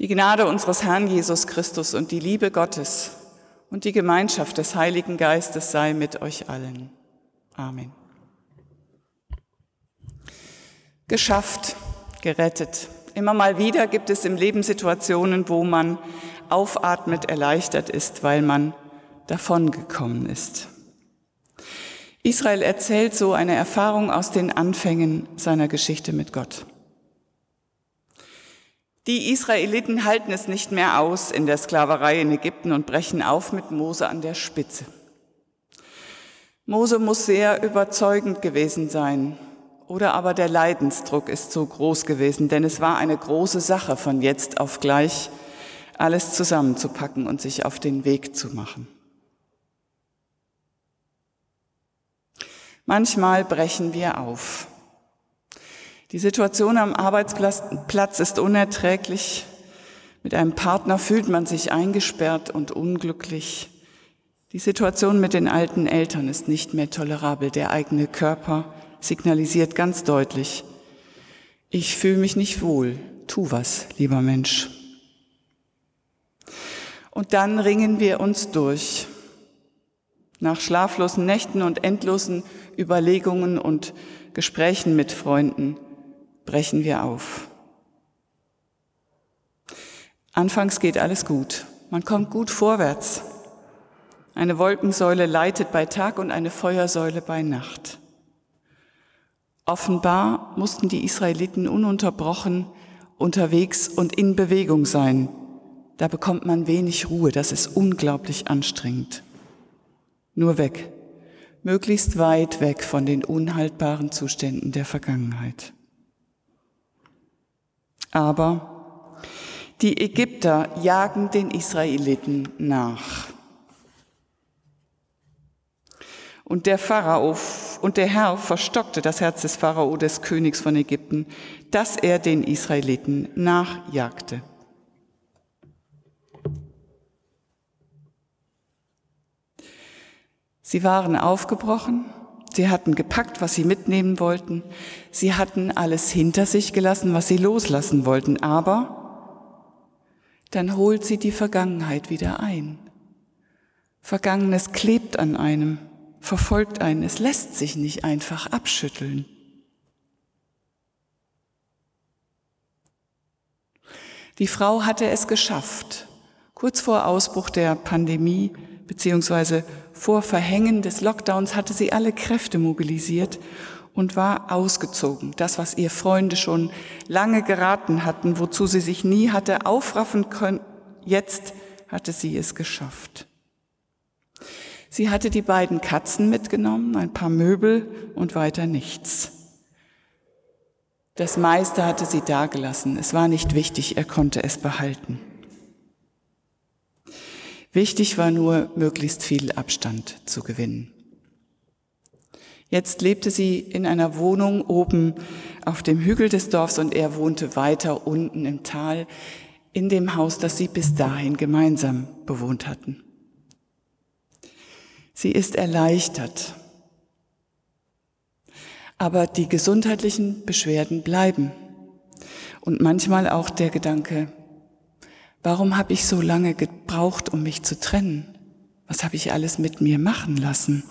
Die Gnade unseres Herrn Jesus Christus und die Liebe Gottes und die Gemeinschaft des Heiligen Geistes sei mit euch allen. Amen. Geschafft, gerettet. Immer mal wieder gibt es im Leben Situationen, wo man aufatmet, erleichtert ist, weil man davongekommen ist. Israel erzählt so eine Erfahrung aus den Anfängen seiner Geschichte mit Gott. Die Israeliten halten es nicht mehr aus in der Sklaverei in Ägypten und brechen auf mit Mose an der Spitze. Mose muss sehr überzeugend gewesen sein. Oder aber der Leidensdruck ist so groß gewesen, denn es war eine große Sache, von jetzt auf gleich alles zusammenzupacken und sich auf den Weg zu machen. Manchmal brechen wir auf. Die Situation am Arbeitsplatz ist unerträglich. Mit einem Partner fühlt man sich eingesperrt und unglücklich. Die Situation mit den alten Eltern ist nicht mehr tolerabel. Der eigene Körper signalisiert ganz deutlich, ich fühle mich nicht wohl. Tu was, lieber Mensch. Und dann ringen wir uns durch. Nach schlaflosen Nächten und endlosen Überlegungen und Gesprächen mit Freunden brechen wir auf. Anfangs geht alles gut. Man kommt gut vorwärts. Eine Wolkensäule leitet bei Tag und eine Feuersäule bei Nacht. Offenbar mussten die Israeliten ununterbrochen unterwegs und in Bewegung sein. Da bekommt man wenig Ruhe, das ist unglaublich anstrengend. Nur weg, möglichst weit weg von den unhaltbaren Zuständen der Vergangenheit. Aber die Ägypter jagen den Israeliten nach. Und der Pharao und der Herr verstockte das Herz des Pharao, des Königs von Ägypten, dass er den Israeliten nachjagte. Sie waren aufgebrochen Sie hatten gepackt, was sie mitnehmen wollten. Sie hatten alles hinter sich gelassen, was sie loslassen wollten. Aber dann holt sie die Vergangenheit wieder ein. Vergangenes klebt an einem, verfolgt einen. Es lässt sich nicht einfach abschütteln. Die Frau hatte es geschafft, kurz vor Ausbruch der Pandemie beziehungsweise vor Verhängen des Lockdowns hatte sie alle Kräfte mobilisiert und war ausgezogen. Das, was ihr Freunde schon lange geraten hatten, wozu sie sich nie hatte aufraffen können, jetzt hatte sie es geschafft. Sie hatte die beiden Katzen mitgenommen, ein paar Möbel und weiter nichts. Das meiste hatte sie dagelassen. Es war nicht wichtig, er konnte es behalten. Wichtig war nur, möglichst viel Abstand zu gewinnen. Jetzt lebte sie in einer Wohnung oben auf dem Hügel des Dorfs und er wohnte weiter unten im Tal in dem Haus, das sie bis dahin gemeinsam bewohnt hatten. Sie ist erleichtert, aber die gesundheitlichen Beschwerden bleiben und manchmal auch der Gedanke, Warum habe ich so lange gebraucht, um mich zu trennen? Was habe ich alles mit mir machen lassen?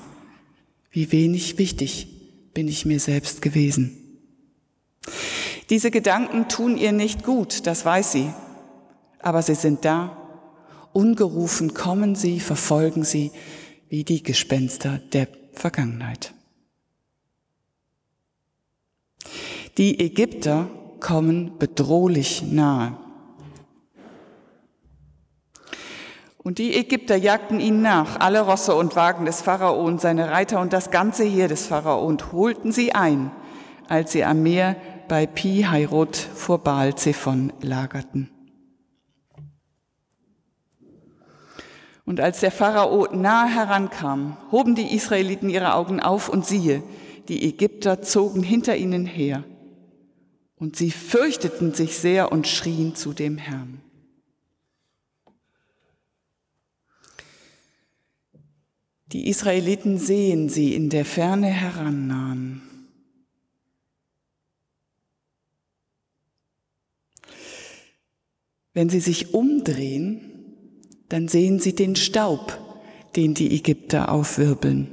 Wie wenig wichtig bin ich mir selbst gewesen. Diese Gedanken tun ihr nicht gut, das weiß sie, aber sie sind da. Ungerufen kommen sie, verfolgen sie wie die Gespenster der Vergangenheit. Die Ägypter kommen bedrohlich nahe. Und die Ägypter jagten ihnen nach, alle Rosse und Wagen des Pharao und seine Reiter und das ganze Heer des Pharao und holten sie ein, als sie am Meer bei Pi Hairot vor Baal Zephon lagerten. Und als der Pharao nahe herankam, hoben die Israeliten ihre Augen auf und siehe, die Ägypter zogen hinter ihnen her. Und sie fürchteten sich sehr und schrien zu dem Herrn. Die Israeliten sehen sie in der Ferne herannahen. Wenn sie sich umdrehen, dann sehen sie den Staub, den die Ägypter aufwirbeln.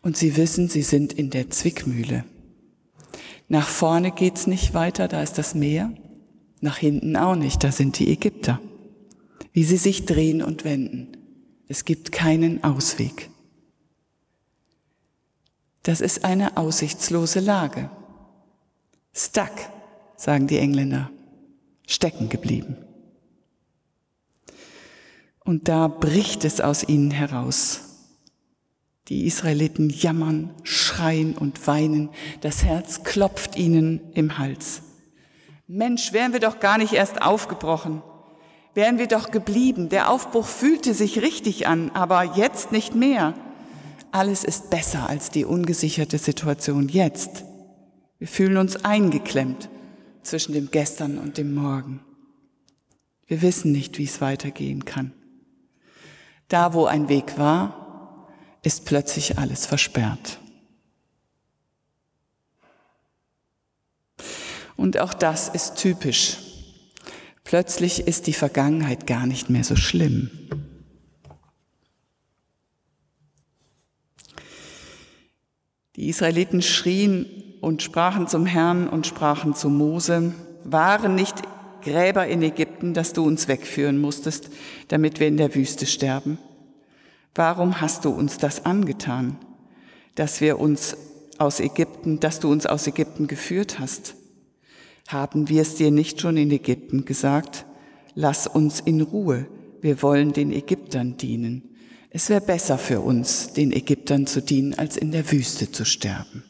Und sie wissen, sie sind in der Zwickmühle. Nach vorne geht's nicht weiter, da ist das Meer. Nach hinten auch nicht, da sind die Ägypter. Wie sie sich drehen und wenden. Es gibt keinen Ausweg. Das ist eine aussichtslose Lage. Stuck, sagen die Engländer. Stecken geblieben. Und da bricht es aus ihnen heraus. Die Israeliten jammern, schreien und weinen. Das Herz klopft ihnen im Hals. Mensch, wären wir doch gar nicht erst aufgebrochen. Wären wir doch geblieben. Der Aufbruch fühlte sich richtig an, aber jetzt nicht mehr. Alles ist besser als die ungesicherte Situation jetzt. Wir fühlen uns eingeklemmt zwischen dem Gestern und dem Morgen. Wir wissen nicht, wie es weitergehen kann. Da, wo ein Weg war, ist plötzlich alles versperrt. Und auch das ist typisch. Plötzlich ist die Vergangenheit gar nicht mehr so schlimm. Die Israeliten schrien und sprachen zum Herrn und sprachen zu Mose, waren nicht Gräber in Ägypten, dass du uns wegführen musstest, damit wir in der Wüste sterben? Warum hast du uns das angetan, dass wir uns aus Ägypten, dass du uns aus Ägypten geführt hast? Haben wir es dir nicht schon in Ägypten gesagt? Lass uns in Ruhe, wir wollen den Ägyptern dienen. Es wäre besser für uns, den Ägyptern zu dienen, als in der Wüste zu sterben.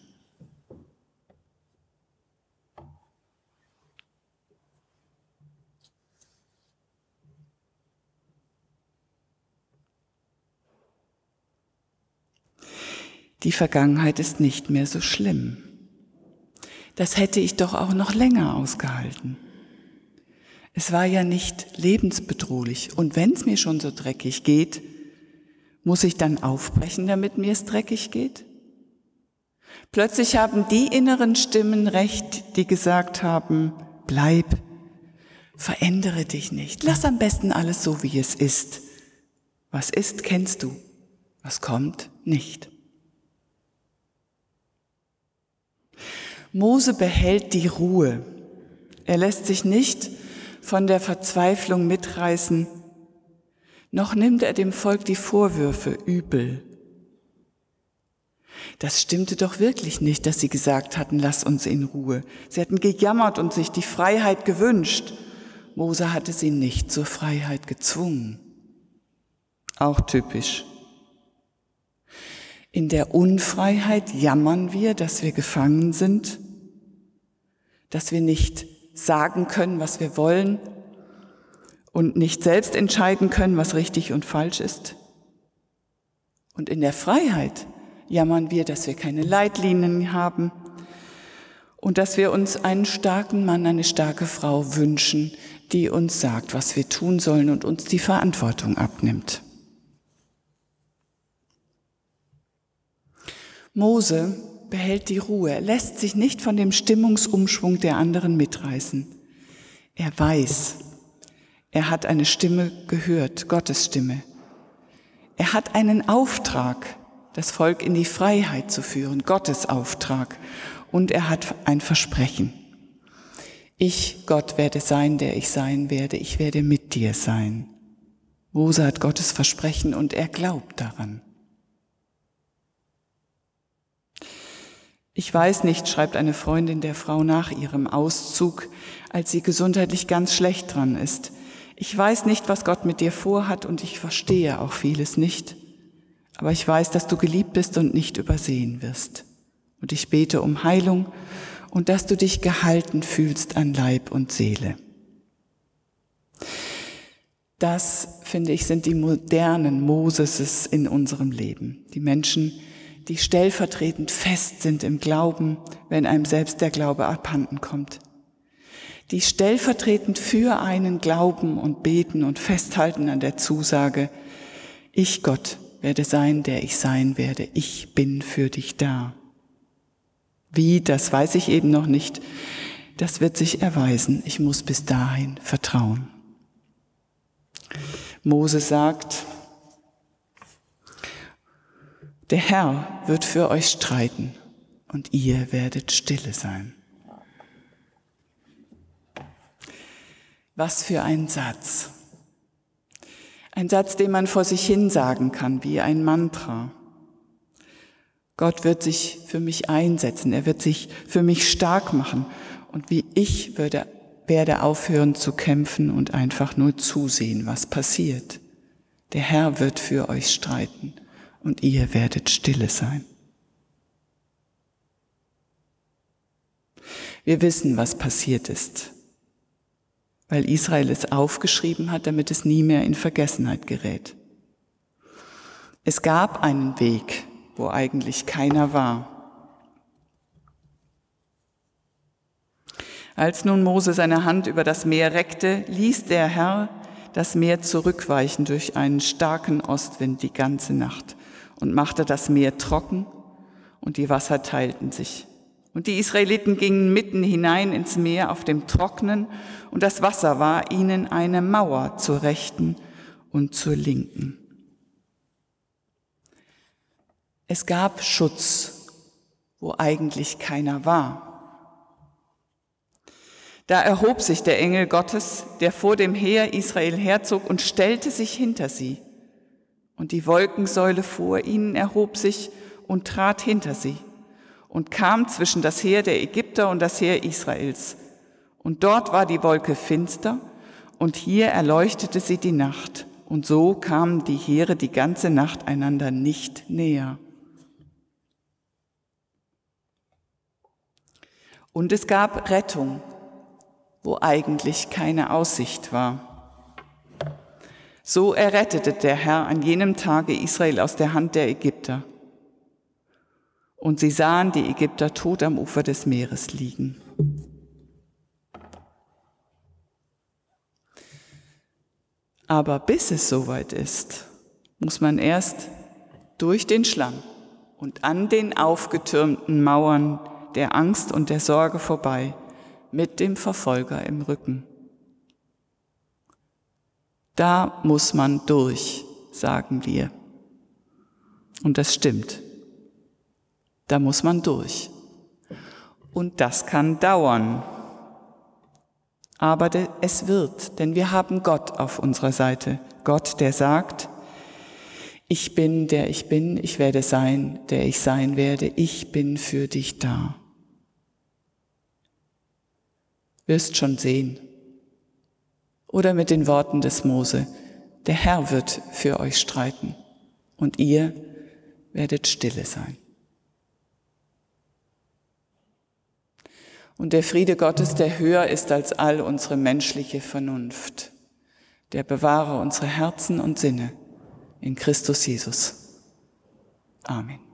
die Vergangenheit ist nicht mehr so schlimm. Das hätte ich doch auch noch länger ausgehalten. Es war ja nicht lebensbedrohlich. Und wenn es mir schon so dreckig geht, muss ich dann aufbrechen, damit mir es dreckig geht? Plötzlich haben die inneren Stimmen recht, die gesagt haben, bleib, verändere dich nicht, lass am besten alles so, wie es ist. Was ist, kennst du, was kommt, nicht. Mose behält die Ruhe. Er lässt sich nicht von der Verzweiflung mitreißen, noch nimmt er dem Volk die Vorwürfe übel. Das stimmte doch wirklich nicht, dass sie gesagt hatten, lass uns in Ruhe. Sie hatten gejammert und sich die Freiheit gewünscht. Mose hatte sie nicht zur Freiheit gezwungen. Auch typisch. In der Unfreiheit jammern wir, dass wir gefangen sind, dass wir nicht sagen können, was wir wollen und nicht selbst entscheiden können, was richtig und falsch ist. Und in der Freiheit jammern wir, dass wir keine Leitlinien haben und dass wir uns einen starken Mann, eine starke Frau wünschen, die uns sagt, was wir tun sollen und uns die Verantwortung abnimmt. Mose behält die Ruhe, lässt sich nicht von dem Stimmungsumschwung der anderen mitreißen. Er weiß, er hat eine Stimme gehört, Gottes Stimme. Er hat einen Auftrag, das Volk in die Freiheit zu führen, Gottes Auftrag. Und er hat ein Versprechen. Ich, Gott, werde sein, der ich sein werde. Ich werde mit dir sein. Mose hat Gottes Versprechen und er glaubt daran. Ich weiß nicht, schreibt eine Freundin der Frau nach ihrem Auszug, als sie gesundheitlich ganz schlecht dran ist. Ich weiß nicht, was Gott mit dir vorhat und ich verstehe auch vieles nicht. Aber ich weiß, dass du geliebt bist und nicht übersehen wirst. Und ich bete um Heilung und dass du dich gehalten fühlst an Leib und Seele. Das, finde ich, sind die modernen Moseses in unserem Leben. Die Menschen, die stellvertretend fest sind im Glauben, wenn einem selbst der Glaube abhanden kommt. Die stellvertretend für einen glauben und beten und festhalten an der Zusage, ich Gott werde sein, der ich sein werde, ich bin für dich da. Wie, das weiß ich eben noch nicht. Das wird sich erweisen. Ich muss bis dahin vertrauen. Mose sagt, der Herr wird für euch streiten und ihr werdet stille sein. Was für ein Satz. Ein Satz, den man vor sich hin sagen kann, wie ein Mantra. Gott wird sich für mich einsetzen, er wird sich für mich stark machen und wie ich würde, werde aufhören zu kämpfen und einfach nur zusehen, was passiert. Der Herr wird für euch streiten und ihr werdet stille sein. Wir wissen, was passiert ist weil Israel es aufgeschrieben hat, damit es nie mehr in Vergessenheit gerät. Es gab einen Weg, wo eigentlich keiner war. Als nun Mose seine Hand über das Meer reckte, ließ der Herr das Meer zurückweichen durch einen starken Ostwind die ganze Nacht und machte das Meer trocken und die Wasser teilten sich. Und die Israeliten gingen mitten hinein ins Meer auf dem Trocknen, und das Wasser war ihnen eine Mauer zur Rechten und zur Linken. Es gab Schutz, wo eigentlich keiner war. Da erhob sich der Engel Gottes, der vor dem Heer Israel herzog, und stellte sich hinter sie. Und die Wolkensäule vor ihnen erhob sich und trat hinter sie und kam zwischen das Heer der Ägypter und das Heer Israels. Und dort war die Wolke finster, und hier erleuchtete sie die Nacht, und so kamen die Heere die ganze Nacht einander nicht näher. Und es gab Rettung, wo eigentlich keine Aussicht war. So errettete der Herr an jenem Tage Israel aus der Hand der Ägypter. Und sie sahen die Ägypter tot am Ufer des Meeres liegen. Aber bis es soweit ist, muss man erst durch den Schlamm und an den aufgetürmten Mauern der Angst und der Sorge vorbei mit dem Verfolger im Rücken. Da muss man durch, sagen wir. Und das stimmt. Da muss man durch. Und das kann dauern. Aber es wird, denn wir haben Gott auf unserer Seite. Gott, der sagt, ich bin, der ich bin, ich werde sein, der ich sein werde, ich bin für dich da. Wirst schon sehen. Oder mit den Worten des Mose, der Herr wird für euch streiten und ihr werdet stille sein. Und der Friede Gottes, der höher ist als all unsere menschliche Vernunft, der bewahre unsere Herzen und Sinne in Christus Jesus. Amen.